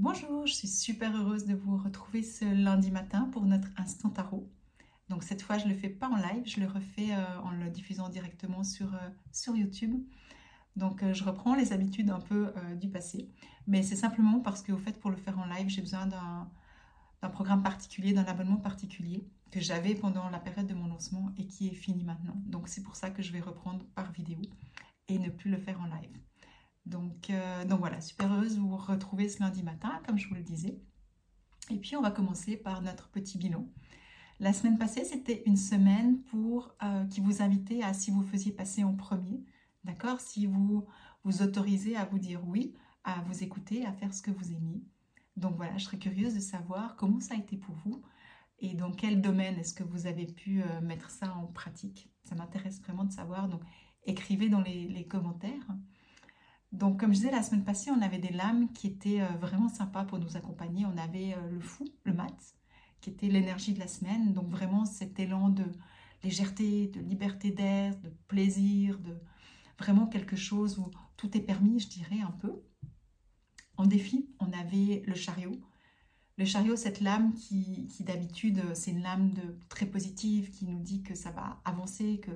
Bonjour, je suis super heureuse de vous retrouver ce lundi matin pour notre instant tarot. Donc cette fois, je ne le fais pas en live, je le refais euh, en le diffusant directement sur, euh, YouTube. Donc euh, je reprends les habitudes un peu du passé. Mais c'est simplement parce qu'au fait, pour le faire en live, j'ai besoin d'un programme particulier, d'un abonnement particulier que j'avais pendant la période de mon lancement et qui est fini maintenant. Donc c'est pour ça que je vais reprendre par vidéo et ne plus le faire en live. Donc, donc voilà, super heureuse de vous retrouver ce lundi matin, comme je vous le disais. Et puis on va commencer par notre petit bilan. La semaine passée, c'était une semaine pour euh, qui vous invitait à, si vous faisiez passer en premier, d'accord? Si vous vous autorisez à vous dire oui, à vous écouter, à faire ce que vous aimiez. Donc voilà, je serais curieuse de savoir comment ça a été pour vous et dans quel domaine est-ce que vous avez pu euh, mettre ça en pratique? Ça m'intéresse vraiment de savoir. Donc écrivez dans les, commentaires. Donc comme je disais la semaine passée, on avait des lames qui étaient euh, vraiment sympas pour nous accompagner. On avait le fou, le mat, qui était l'énergie de la semaine. Donc vraiment cet élan de légèreté, de liberté d'air, de plaisir, de vraiment quelque chose où tout est permis, je dirais un peu. En défi, on avait le chariot. Le chariot, cette lame qui, qui d'habitude, c'est une lame de, très positive qui nous dit que ça va avancer, que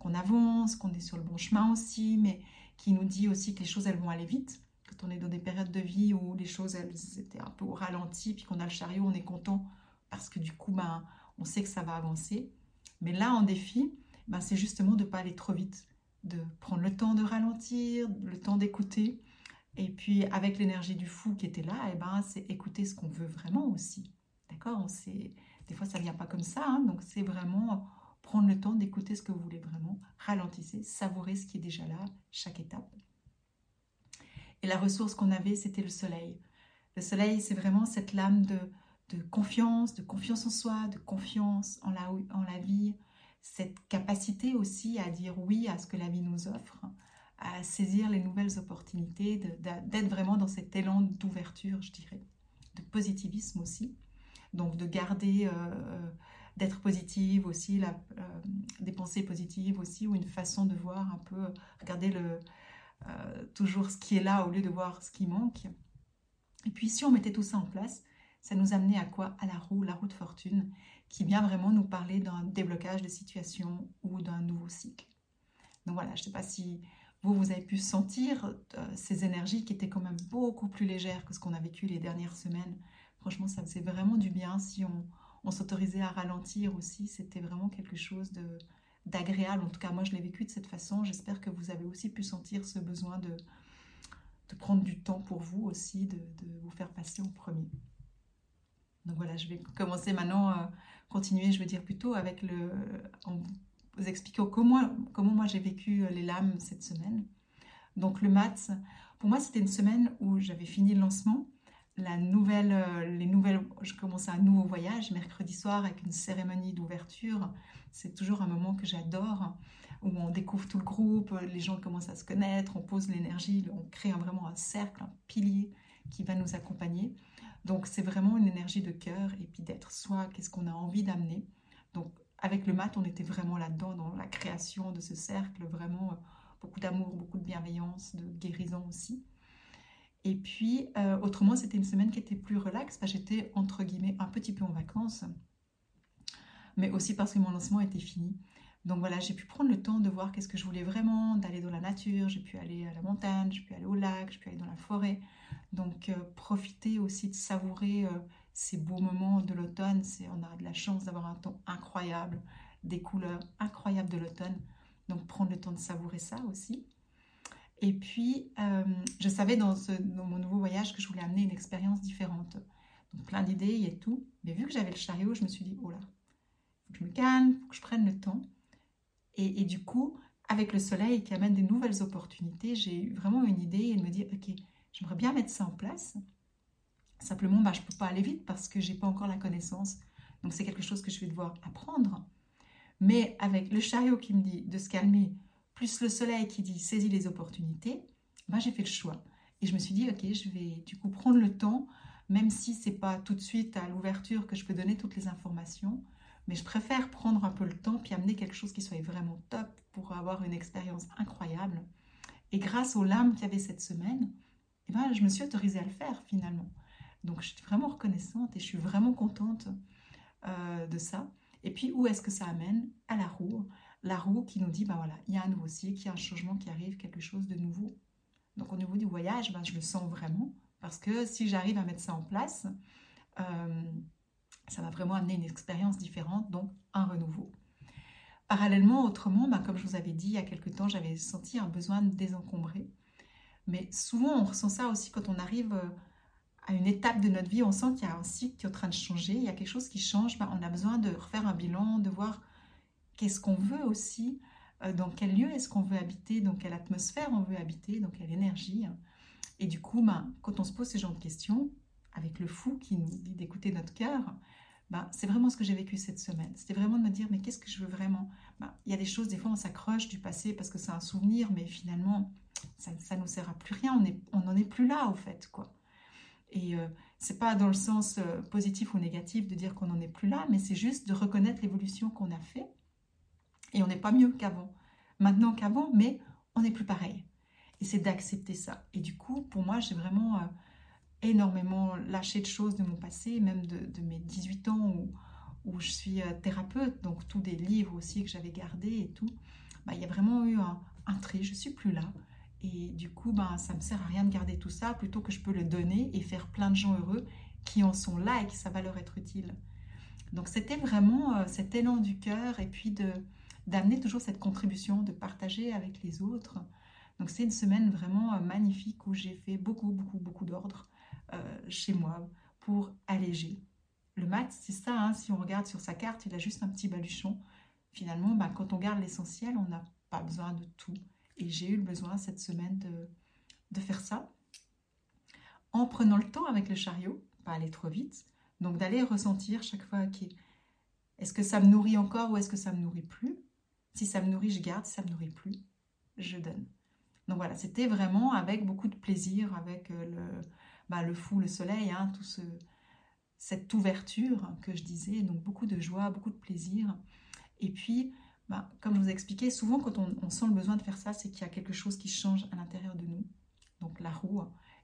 qu'on avance, qu'on est sur le bon chemin aussi, mais qui nous dit aussi que les choses, elles vont aller vite. Quand on est dans des périodes de vie où les choses, elles étaient un peu au ralenti, puis qu'on a le chariot, on est content parce que du coup, ben, on sait que ça va avancer. Mais là, en défi, ben, c'est justement de pas aller trop vite, de prendre le temps de ralentir, le temps d'écouter. Et puis, avec l'énergie du fou qui était là, et eh ben, c'est écouter ce qu'on veut vraiment aussi. D'accord? Des fois, ça vient pas comme ça. Hein, donc, c'est vraiment prendre le temps d'écouter ce que vous voulez vraiment. Ralentissez, savourez ce qui est déjà là, chaque étape. Et la ressource qu'on avait, c'était le soleil. Le soleil, c'est vraiment cette lame de confiance, de confiance en soi, de confiance en la, vie, cette capacité aussi à dire oui à ce que la vie nous offre, à saisir les nouvelles opportunités, d'être vraiment dans cet élan d'ouverture, je dirais, de positivisme aussi. Donc de garder, euh, d'être positive aussi, la, euh, des pensées positives aussi, ou une façon de voir un peu, regarder le, toujours ce qui est là au lieu de voir ce qui manque. Et puis si on mettait tout ça en place, ça nous amenait à quoi? À la roue, la roue de fortune, qui vient vraiment nous parler d'un déblocage de situation ou d'un nouveau cycle. Donc voilà, je ne sais pas si vous, vous avez pu sentir euh, ces énergies qui étaient quand même beaucoup plus légères que ce qu'on a vécu les dernières semaines. Franchement, ça faisait vraiment du bien si on, on s'autorisait à ralentir aussi. C'était vraiment quelque chose de d'agréable. En tout cas, moi, je l'ai vécu de cette façon. J'espère que vous avez aussi pu sentir ce besoin de, de prendre du temps pour vous aussi, de, de vous faire passer en premier. Donc voilà, je vais commencer maintenant, euh, continuer, je veux dire plutôt avec le, en vous expliquant comment, comment moi j'ai vécu euh, les lames cette semaine. Donc le mat, pour moi c'était une semaine où j'avais fini le lancement, la nouvelle, euh, les nouvelles, je commençais un nouveau voyage mercredi soir avec une cérémonie d'ouverture. C'est toujours un moment que j'adore où on découvre tout le groupe, les gens commencent à se connaître, on pose l'énergie, on crée vraiment un cercle, un pilier qui va nous accompagner. Donc c'est vraiment une énergie de cœur et puis d'être soi, qu'est-ce qu'on a envie d'amener. Donc avec le mat, on était vraiment là-dedans, dans la création de ce cercle, vraiment euh, beaucoup d'amour, beaucoup de bienveillance, de guérison aussi. Et puis, euh, autrement, c'était une semaine qui était plus relaxe, j'étais entre guillemets un petit peu en vacances, mais aussi parce que mon lancement était fini. Donc voilà, j'ai pu prendre le temps de voir qu'est-ce que je voulais vraiment, d'aller dans la nature, j'ai pu aller à la montagne, j'ai pu aller au lac, j'ai pu aller dans la forêt. Donc euh, profiter aussi de savourer euh, ces beaux moments de l'automne. On a de la chance d'avoir un temps incroyable, des couleurs incroyables de l'automne. Donc prendre le temps de savourer ça aussi. Et puis, euh, je savais dans, mon nouveau voyage que je voulais amener une expérience différente. Donc plein d'idées et tout. Mais vu que j'avais le chariot, je me suis dit, oh là, faut que je me calme, faut que je prenne le temps. Et, du coup, avec le soleil qui amène des nouvelles opportunités, j'ai eu vraiment une idée et de me dire, ok, j'aimerais bien mettre ça en place. Simplement, bah, je ne peux pas aller vite parce que je n'ai pas encore la connaissance. Donc c'est quelque chose que je vais devoir apprendre. Mais avec le chariot qui me dit de se calmer, plus le soleil qui dit saisis les opportunités, bah, j'ai fait le choix. Et je me suis dit, ok, je vais du coup prendre le temps, même si ce n'est pas tout de suite à l'ouverture que je peux donner toutes les informations, mais je préfère prendre un peu le temps puis amener quelque chose qui soit vraiment top pour avoir une expérience incroyable. Et grâce aux lames qu'il y avait cette semaine, eh ben, je me suis autorisée à le faire finalement. Donc, je suis vraiment reconnaissante et je suis vraiment contente euh, de ça. Et puis, où est-ce que ça amène? À la roue. La roue qui nous dit, ben voilà, il y a un nouveau cycle, il y a un changement qui arrive, quelque chose de nouveau. Donc, au niveau du voyage, ben, je le sens vraiment. Parce que si j'arrive à mettre ça en place, euh, ça va vraiment amener une expérience différente, donc un renouveau. Parallèlement, autrement, ben, comme je vous avais dit il y a quelque temps, j'avais senti un besoin de désencombrer. Mais souvent, on ressent ça aussi quand on arrive euh, à une étape de notre vie, on sent qu'il y a un cycle qui est en train de changer, il y a quelque chose qui change, ben, on a besoin de refaire un bilan, de voir qu'est-ce qu'on veut aussi, euh, dans quel lieu est-ce qu'on veut habiter, dans quelle atmosphère on veut habiter, dans quelle énergie. Et du coup, ben, quand on se pose ces genres de questions, avec le fou qui nous dit d'écouter notre cœur, ben, c'est vraiment ce que j'ai vécu cette semaine. C'était vraiment de me dire, mais qu'est-ce que je veux vraiment? Ben, Il y a des choses, des fois, on s'accroche du passé parce que c'est un souvenir, mais finalement, ça ne nous sert à plus rien. On n'en est, plus là, au fait, quoi. Et euh, c'est pas dans le sens euh, positif ou négatif de dire qu'on n'en est plus là, mais c'est juste de reconnaître l'évolution qu'on a fait. Et on n'est pas mieux qu'avant. Maintenant qu'avant, mais on n'est plus pareil. Et c'est d'accepter ça. Et du coup, pour moi, j'ai vraiment euh, énormément lâché de choses de mon passé, même de, mes 18 ans où, où je suis euh, thérapeute, donc tous des livres aussi que j'avais gardés et tout. Bah, il y a vraiment eu un, un tri, je suis plus là. Et du coup, ben, ça me sert à rien de garder tout ça, plutôt que je peux le donner et faire plein de gens heureux qui en sont là et qui ça va leur être utile. Donc c'était vraiment euh, cet élan du cœur et puis de d'amener toujours cette contribution, de partager avec les autres. Donc c'est une semaine vraiment euh, magnifique où j'ai fait beaucoup, beaucoup, beaucoup d'ordre euh, chez moi pour alléger. Le mat, c'est ça, hein, si on regarde sur sa carte, il a juste un petit baluchon. Finalement, ben, quand on garde l'essentiel, on n'a pas besoin de tout. Et j'ai eu le besoin cette semaine de, faire ça. En prenant le temps avec le chariot, pas aller trop vite, donc d'aller ressentir chaque fois qui est-ce que ça me nourrit encore ou est-ce que ça me nourrit plus? Si ça me nourrit, je garde. Si ça me nourrit plus, je donne. Donc voilà, c'était vraiment avec beaucoup de plaisir, avec euh, le, bah, le fou, le soleil, hein, tout ce, cette ouverture que je disais, donc beaucoup de joie, beaucoup de plaisir. Et puis, bah, comme je vous ai expliqué, souvent quand on, sent le besoin de faire ça, c'est qu'il y a quelque chose qui change à l'intérieur de nous, donc la roue.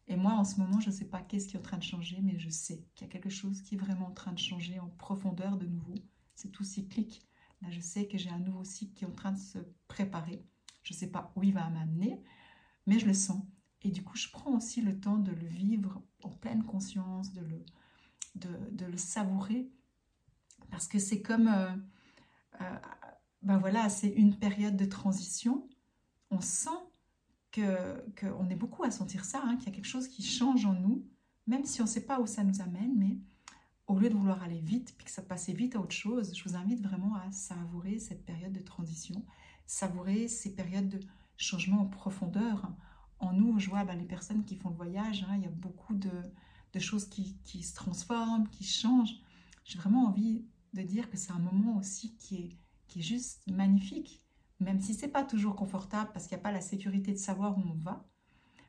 Et moi, en ce moment, je ne sais pas qu'est-ce qui est en train de changer, mais je sais qu'il y a quelque chose qui est vraiment en train de changer en profondeur de nouveau. C'est tout cyclique. Là, je sais que j'ai un nouveau cycle qui est en train de se préparer. Je ne sais pas où il va m'amener, mais je le sens. Et du coup, je prends aussi le temps de le vivre en pleine conscience, de le, de, le savourer, parce que c'est comme, euh, euh, ben voilà, c'est une période de transition. On sent que qu'on est beaucoup à sentir ça, hein, qu'il y a quelque chose qui change en nous, même si on ne sait pas où ça nous amène, mais au lieu de vouloir aller vite, puis que ça passe vite à autre chose, je vous invite vraiment à savourer cette période de transition, savourer ces périodes de changement en profondeur. En nous, je vois ben, les personnes qui font le voyage, hein, il y a beaucoup de, choses qui, qui, se transforment, qui changent. J'ai vraiment envie de dire que c'est un moment aussi qui est qui est juste magnifique, même si c'est pas toujours confortable parce qu'il n'y a pas la sécurité de savoir où on va.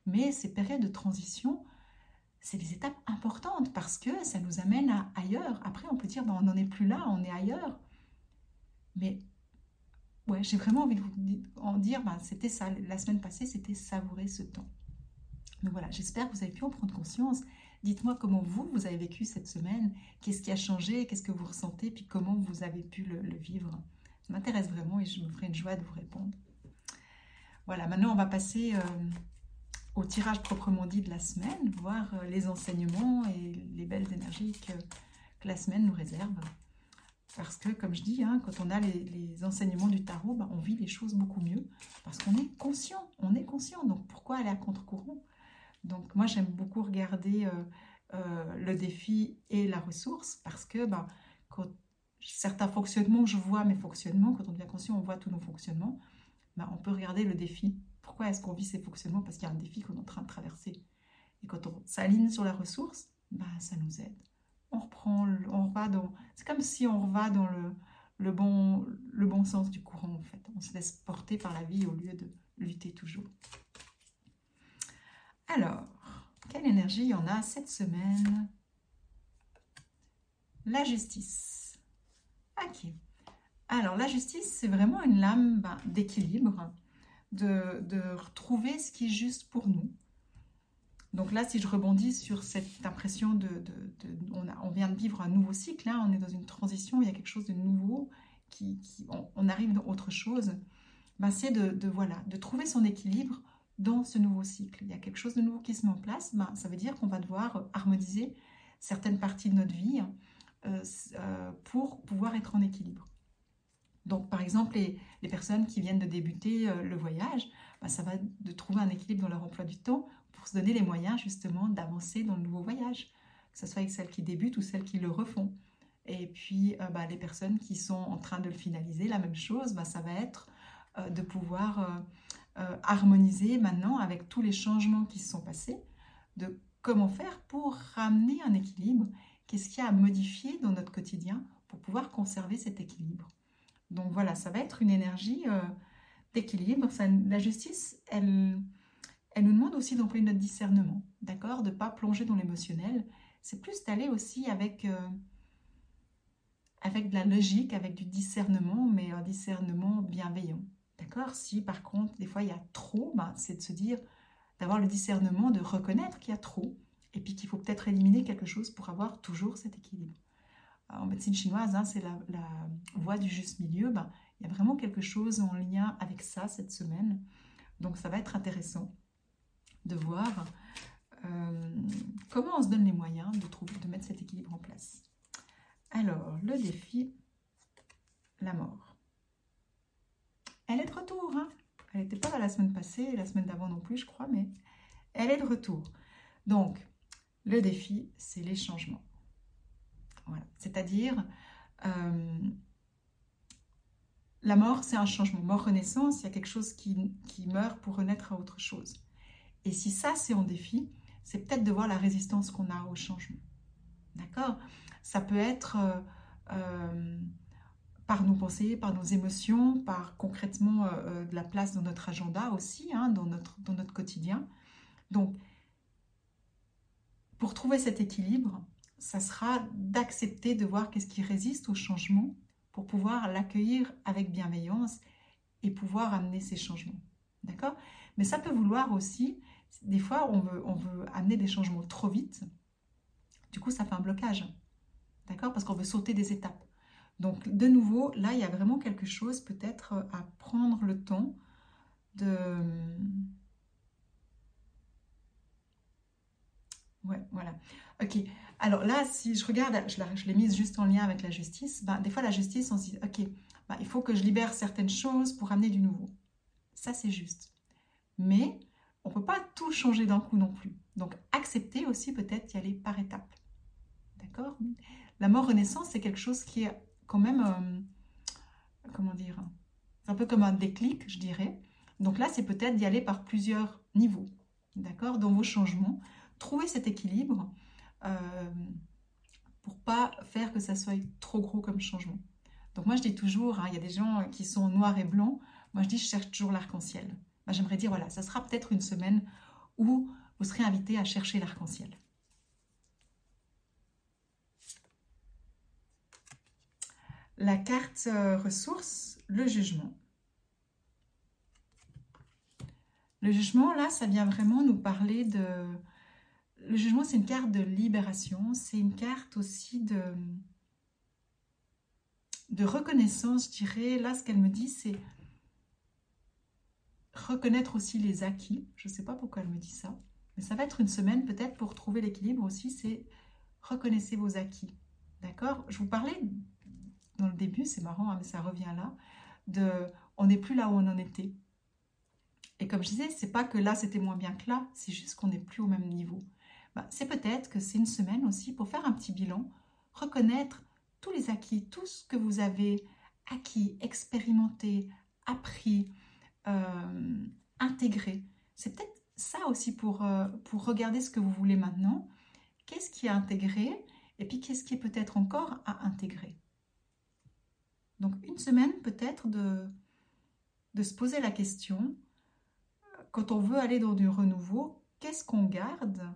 Mais ces périodes de transition, c'est des étapes importantes parce que ça nous amène à ailleurs. Après, on peut dire, ben, on n'en est plus là, on est ailleurs. Mais ouais, j'ai vraiment envie de vous en dire, ben, c'était ça, la semaine passée, c'était savourer ce temps. Donc voilà, j'espère que vous avez pu en prendre conscience. Dites-moi comment vous, vous avez vécu cette semaine, qu'est-ce qui a changé, qu'est-ce que vous ressentez, puis comment vous avez pu le vivre? M'intéresse vraiment et je me ferai une joie de vous répondre. Voilà, maintenant on va passer euh, au tirage proprement dit de la semaine, voir euh, les enseignements et les belles énergies que, la semaine nous réserve. Parce que, comme je dis, hein, quand on a les, enseignements du tarot, bah, on vit les choses beaucoup mieux. Parce qu'on est conscient, on est conscient. Donc pourquoi aller à contre-courant? Donc moi j'aime beaucoup regarder euh, le défi et la ressource parce que bah, quand certains fonctionnements, je vois mes fonctionnements. Quand on devient conscient, on voit tous nos fonctionnements. Ben, on peut regarder le défi. Pourquoi est-ce qu'on vit ces fonctionnements? Parce qu'il y a un défi qu'on est en train de traverser. Et quand on s'aligne sur la ressource, ben, ça nous aide. On reprend, on va dans. C'est comme si on va dans le, bon, le bon sens du courant, en fait. On se laisse porter par la vie au lieu de lutter toujours. Alors, quelle énergie y en a cette semaine? La justice. Ok. Alors, la justice, c'est vraiment une lame ben, d'équilibre, de, retrouver ce qui est juste pour nous. Donc là, si je rebondis sur cette impression de... on, vient de vivre un nouveau cycle, hein, on est dans une transition, il y a quelque chose de nouveau, qui, on, arrive dans autre chose. Ben, c'est de, voilà, de trouver son équilibre dans ce nouveau cycle. Il y a quelque chose de nouveau qui se met en place, ben, ça veut dire qu'on va devoir harmoniser certaines parties de notre vie euh, euh, pour pouvoir être en équilibre. Donc, par exemple, les, personnes qui viennent de débuter euh, le voyage, ben, ça va de trouver un équilibre dans leur emploi du temps pour se donner les moyens justement d'avancer dans le nouveau voyage, que ce soit avec celles qui débutent ou celles qui le refont. Et puis, ben, les personnes qui sont en train de le finaliser, la même chose, ben, ça va être de pouvoir harmoniser maintenant avec tous les changements qui se sont passés, de comment faire pour ramener un équilibre, qu'est-ce qu'il y a à modifier dans notre quotidien pour pouvoir conserver cet équilibre. Donc voilà, ça va être une énergie euh, d'équilibre. La justice, elle, elle nous demande aussi d'employer notre discernement, d'accord De ne pas plonger dans l'émotionnel. C'est plus d'aller aussi avec, euh, avec de la logique, avec du discernement, mais un discernement bienveillant. D'accord Si par contre, des fois, il y a trop, ben, c'est de se dire, d'avoir le discernement, de reconnaître qu'il y a trop, et puis qu'il faut peut-être éliminer quelque chose pour avoir toujours cet équilibre. En médecine chinoise, hein, c'est la, voie du juste milieu. Ben, il y a vraiment quelque chose en lien avec ça cette semaine. Donc ça va être intéressant de voir euh, comment on se donne les moyens de, mettre cet équilibre en place. Alors, le défi, la mort. Elle est de retour, hein elle n'était pas là la semaine passée, la semaine d'avant non plus, je crois, mais elle est de retour. Donc, le défi, c'est les changements. C'est-à-dire, euh, la mort, c'est un changement. Mort-renaissance, il y a quelque chose qui, meurt pour renaître à autre chose. Et si ça, c'est en défi, c'est peut-être de voir la résistance qu'on a au changement. D'accord? Ça peut être... Euh, euh, par nos pensées, par nos émotions, par concrètement de la place dans notre agenda aussi, hein, dans, dans notre quotidien. Donc, pour trouver cet équilibre, ça sera d'accepter de voir qu'est-ce qui résiste au changement pour pouvoir l'accueillir avec bienveillance et pouvoir amener ces changements. D'accord? Mais ça peut vouloir aussi, des fois, on veut, on veut amener des changements trop vite. Du coup, ça fait un blocage. D'accord? Parce qu'on veut sauter des étapes. Donc, de nouveau, là, il y a vraiment quelque chose peut-être à prendre le temps de... Ouais, voilà. Ok. Alors là, si je regarde, je l'ai mise juste en lien avec la justice, ben, des fois, la justice, on se dit, ok, ben, il faut que je libère certaines choses pour amener du nouveau. Ça, c'est juste. Mais on ne peut pas tout changer d'un coup non plus. Donc, accepter aussi peut-être y aller par étapes. D'accord? La mort-renaissance, c'est quelque chose qui est quand même, euh, comment dire, un peu comme un déclic, je dirais. Donc là, c'est peut-être d'y aller par plusieurs niveaux, d'accord, dans vos changements. Trouver cet équilibre euh, pour pas faire que ça soit trop gros comme changement. Donc moi, je dis toujours, hein, il y a des gens qui sont noirs et blancs. Moi, je dis, je cherche toujours l'arc-en-ciel. J'aimerais dire, voilà, ça sera peut-être une semaine où vous serez invité à chercher l'arc-en-ciel. La carte euh, ressources, le jugement. Le jugement, là, ça vient vraiment nous parler de... Le jugement, c'est une carte de libération, c'est une carte aussi de, de reconnaissance, je dirais. Là, ce qu'elle me dit, c'est reconnaître aussi les acquis. Je ne sais pas pourquoi elle me dit ça, mais ça va être une semaine peut-être pour trouver l'équilibre aussi, c'est reconnaissez vos acquis. D'accord? Je vous parlais dans le début, c'est marrant, hein, mais ça revient là, de on n'est plus là où on en était. Et comme je disais, c'est pas que là c'était moins bien que là, c'est juste qu'on n'est plus au même niveau. Bah, c'est peut-être que c'est une semaine aussi pour faire un petit bilan, reconnaître tous les acquis, tout ce que vous avez acquis, expérimenté, appris, euh, intégré. C'est peut-être ça aussi pour, euh, pour regarder ce que vous voulez maintenant. Qu'est-ce qui est intégré et puis qu'est-ce qui est peut-être encore à intégrer? Donc une semaine peut-être de, de se poser la question, quand on veut aller dans du renouveau, qu'est-ce qu'on garde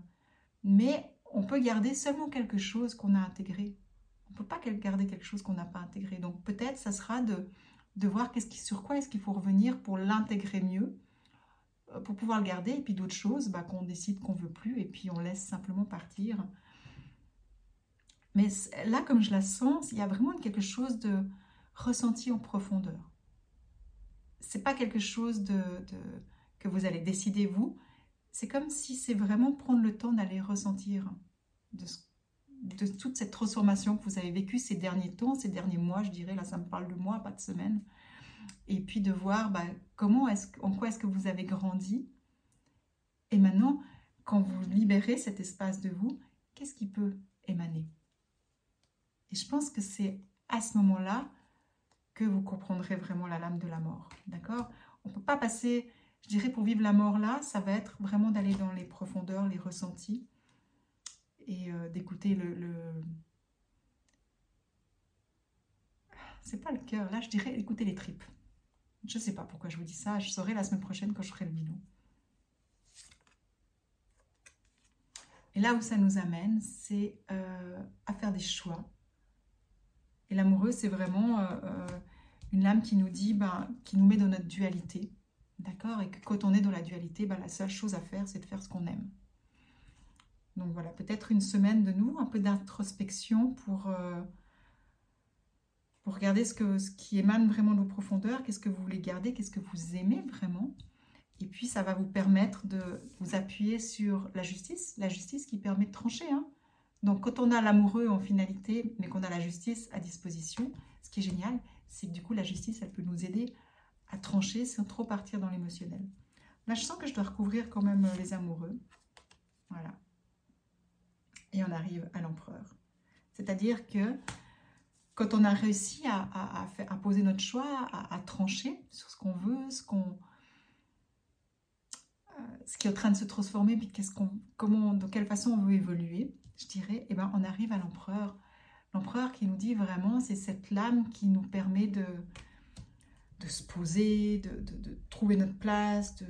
Mais on peut garder seulement quelque chose qu'on a intégré. On ne peut pas garder quelque chose qu'on n'a pas intégré. Donc peut-être ça sera de, de voir sur quoi est-ce qu'il faut revenir pour l'intégrer mieux, pour pouvoir le garder, et puis d'autres choses bah, qu'on décide qu'on veut plus, et puis on laisse simplement partir. Mais là, comme je la sens, il y a vraiment quelque chose de ressenti en profondeur. C'est pas quelque chose de, que vous allez décider vous. C'est comme si c'est vraiment prendre le temps d'aller ressentir de, toute cette transformation que vous avez vécue ces derniers temps, ces derniers mois, je dirais. Là, ça me parle de mois, pas de semaines. Et puis de voir bah, comment en quoi est-ce que vous avez grandi. Et maintenant, quand vous libérez cet espace de vous, qu'est-ce qui peut émaner? Et je pense que c'est à ce moment-là que vous comprendrez vraiment la lame de la mort. D'accord? On ne peut pas passer, je dirais, pour vivre la mort là, ça va être vraiment d'aller dans les profondeurs, les ressentis et euh, d'écouter le. C'est pas le cœur, là je dirais écouter les tripes. Je sais pas pourquoi je vous dis ça, je saurai la semaine prochaine quand je ferai le bilan. Et là où ça nous amène, c'est euh, à faire des choix et l'amoureux, c'est vraiment euh, une lame qui nous dit, ben, qui nous met dans notre dualité. D'accord Et que quand on est dans la dualité, ben, la seule chose à faire, c'est de faire ce qu'on aime. Donc voilà, peut-être une semaine de nous, un peu d'introspection pour, euh, pour regarder ce, que, ce qui émane vraiment de vos profondeurs, qu'est-ce que vous voulez garder, qu'est-ce que vous aimez vraiment. Et puis ça va vous permettre de vous appuyer sur la justice, la justice qui permet de trancher. Hein. Donc quand on a l'amoureux en finalité, mais qu'on a la justice à disposition, ce qui est génial, c'est que du coup la justice, elle peut nous aider à trancher sans trop partir dans l'émotionnel. Là, je sens que je dois recouvrir quand même euh, les amoureux. Voilà. Et on arrive à l'empereur. C'est-à-dire que quand on a réussi à, poser notre choix, à, trancher sur ce qu'on veut, ce qu'on euh, ce qui est en train de se transformer, puis qu'est-ce qu'on, comment, de quelle façon on veut évoluer, je dirais, eh ben, on arrive à l'empereur. L'empereur qui nous dit vraiment, c'est cette lame qui nous permet de, de se poser, de, trouver notre place, de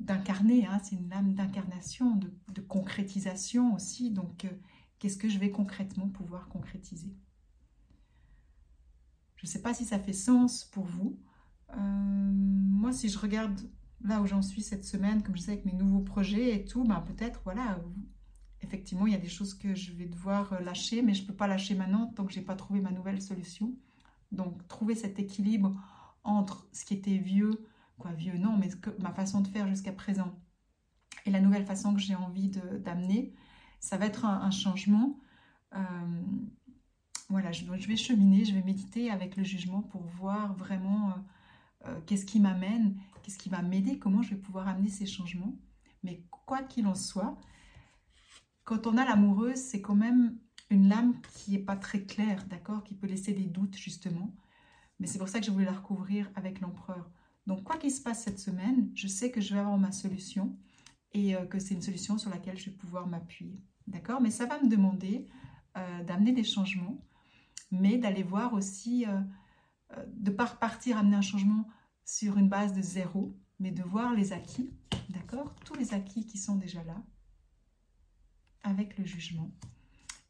d'incarner, hein. c'est une lame d'incarnation, de, concrétisation aussi. Donc, euh, qu'est-ce que je vais concrètement pouvoir concrétiser? Je ne sais pas si ça fait sens pour vous. Euh, moi, si je regarde là où j'en suis cette semaine, comme je sais avec mes nouveaux projets et tout, ben peut-être, voilà, effectivement, il y a des choses que je vais devoir euh, lâcher, mais je ne peux pas lâcher maintenant tant que je n'ai pas trouvé ma nouvelle solution. Donc, trouver cet équilibre entre ce qui était vieux, quoi, vieux, non, mais ma façon de faire jusqu'à présent et la nouvelle façon que j'ai envie d'amener, ça va être un, changement. Euh, voilà, je, vais cheminer, je vais méditer avec le jugement pour voir vraiment euh, qu'est-ce qui m'amène Qu'est-ce qui va m'aider Comment je vais pouvoir amener ces changements Mais quoi qu'il en soit, quand on a l'amoureuse, c'est quand même une lame qui n'est pas très claire, d'accord Qui peut laisser des doutes, justement. Mais c'est pour ça que je voulais la recouvrir avec l'empereur. Donc, quoi qu'il se passe cette semaine, je sais que je vais avoir ma solution et euh, que c'est une solution sur laquelle je vais pouvoir m'appuyer. D'accord Mais ça va me demander euh, d'amener des changements, mais d'aller voir aussi, euh, de ne pas repartir amener un changement sur une base de zéro, mais de voir les acquis, d'accord Tous les acquis qui sont déjà là, avec le jugement.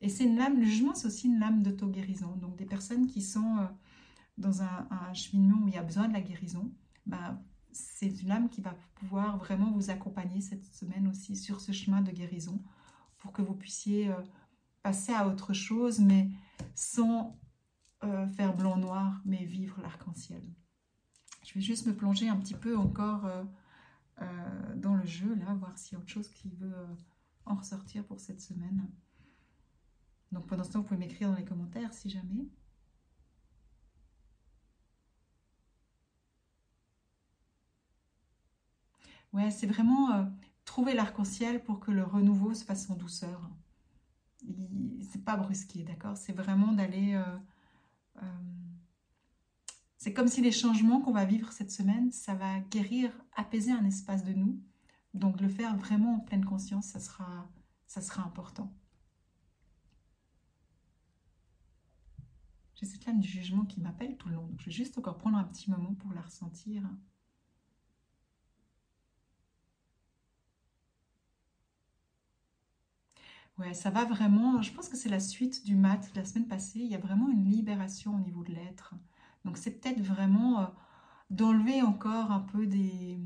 Et c'est une lame, le jugement, c'est aussi une lame d'auto-guérison. Donc, des personnes qui sont euh, dans un, cheminement où il y a besoin de la guérison, bah, c'est une lame qui va pouvoir vraiment vous accompagner cette semaine aussi sur ce chemin de guérison pour que vous puissiez euh, passer à autre chose, mais sans euh, faire blanc-noir, mais vivre l'arc-en-ciel. Je vais juste me plonger un petit peu encore dans le jeu, là, voir s'il y a autre chose qui veut en ressortir pour cette semaine. Donc pendant ce temps, vous pouvez m'écrire dans les commentaires si jamais. Ouais, c'est vraiment trouver l'arc-en-ciel pour que le renouveau se fasse en douceur. C'est pas brusqué, d'accord? C'est vraiment d'aller c'est comme si les changements qu'on va vivre cette semaine, ça va guérir, apaiser un espace de nous. Donc le faire vraiment en pleine conscience, ça sera important. J'ai cette lame du jugement qui m'appelle tout le long. Je vais juste encore prendre un petit moment pour la ressentir. Ouais, ça va vraiment. Je pense que c'est la suite du mat de la semaine passée. Il y a vraiment une libération au niveau de l'être. Donc c'est peut-être vraiment euh, d'enlever encore un peu des,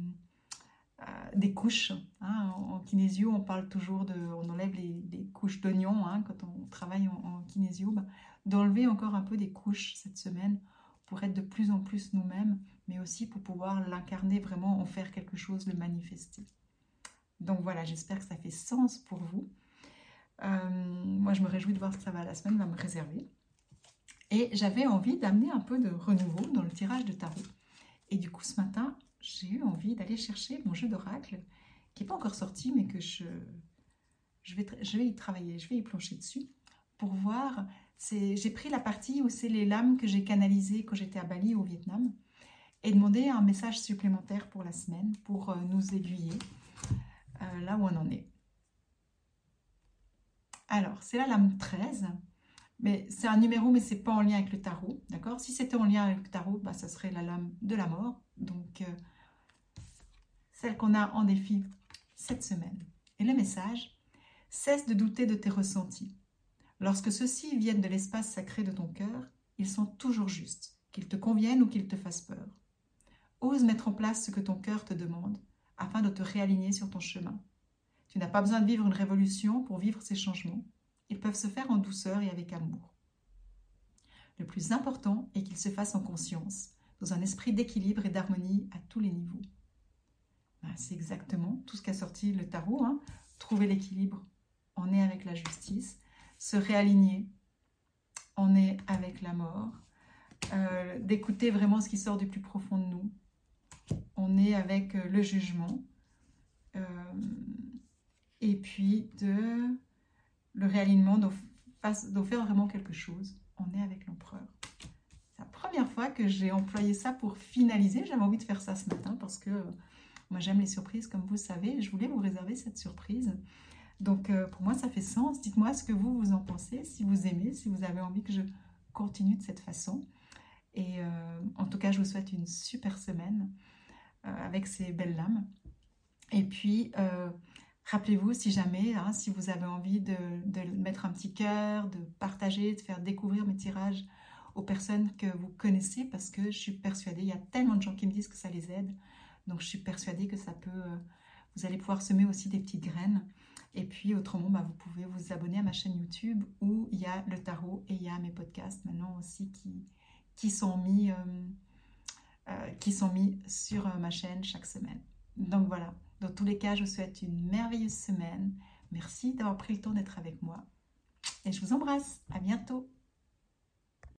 des couches. Hein. En, kinésio, on parle toujours de, on enlève les, couches d'oignon hein, quand on travaille en, kinésio, bah, d'enlever encore un peu des couches cette semaine pour être de plus en plus nous-mêmes, mais aussi pour pouvoir l'incarner vraiment, en faire quelque chose, le manifester. Donc voilà, j'espère que ça fait sens pour vous. Euh, moi, je me réjouis de voir ce que ça va la semaine va me réserver. Et j'avais envie d'amener un peu de renouveau dans le tirage de tarot. Et du coup, ce matin, j'ai eu envie d'aller chercher mon jeu d'oracle, qui n'est pas encore sorti, mais que je, je, vais, je vais y travailler, je vais y plancher dessus, pour voir. J'ai pris la partie où c'est les lames que j'ai canalisées quand j'étais à Bali au Vietnam, et demander un message supplémentaire pour la semaine, pour euh, nous aiguiller euh, là où on en est. Alors, c'est la lame 13. Mais c'est un numéro, mais c'est pas en lien avec le tarot, d'accord? Si c'était en lien avec le tarot, bah, ça serait la lame de la mort. Donc, euh, celle qu'on a en défi cette semaine. Et le message, cesse de douter de tes ressentis. Lorsque ceux-ci viennent de l'espace sacré de ton cœur, ils sont toujours justes, qu'ils te conviennent ou qu'ils te fassent peur. Ose mettre en place ce que ton cœur te demande, afin de te réaligner sur ton chemin. Tu n'as pas besoin de vivre une révolution pour vivre ces changements. Ils peuvent se faire en douceur et avec amour. Le plus important est qu'ils se fassent en conscience, dans un esprit d'équilibre et d'harmonie à tous les niveaux. Ben, c'est exactement tout ce qu'a sorti le tarot. Hein. Trouver l'équilibre, on est avec la justice. Se réaligner, on est avec la mort. Euh, d'écouter vraiment ce qui sort du plus profond de nous. On est avec euh, le jugement. Euh, et puis de le réalignement doit, faire vraiment quelque chose. On est avec l'empereur. C'est la première fois que j'ai employé ça pour finaliser. J'avais envie de faire ça ce matin parce que moi j'aime les surprises comme vous savez. Je voulais vous réserver cette surprise. Donc euh, pour moi ça fait sens. Dites-moi ce que vous vous en pensez, si vous aimez, si vous avez envie que je continue de cette façon. Et euh, en tout cas je vous souhaite une super semaine avec ces belles lames. Et puis Rappelez-vous, si jamais, hein, si vous avez envie de, mettre un petit cœur, de partager, de faire découvrir mes tirages aux personnes que vous connaissez, parce que je suis persuadée, il y a tellement de gens qui me disent que ça les aide, donc je suis persuadée que ça peut, euh, vous allez pouvoir semer aussi des petites graines. Et puis autrement, bah, vous pouvez vous abonner à ma chaîne YouTube où il y a le tarot et il y a mes podcasts maintenant aussi qui, qui, sont, mis, euh, euh, qui sont mis sur ma chaîne chaque semaine. Donc voilà. Dans tous les cas, je vous souhaite une merveilleuse semaine. Merci d'avoir pris le temps d'être avec moi. Et je vous embrasse. À bientôt.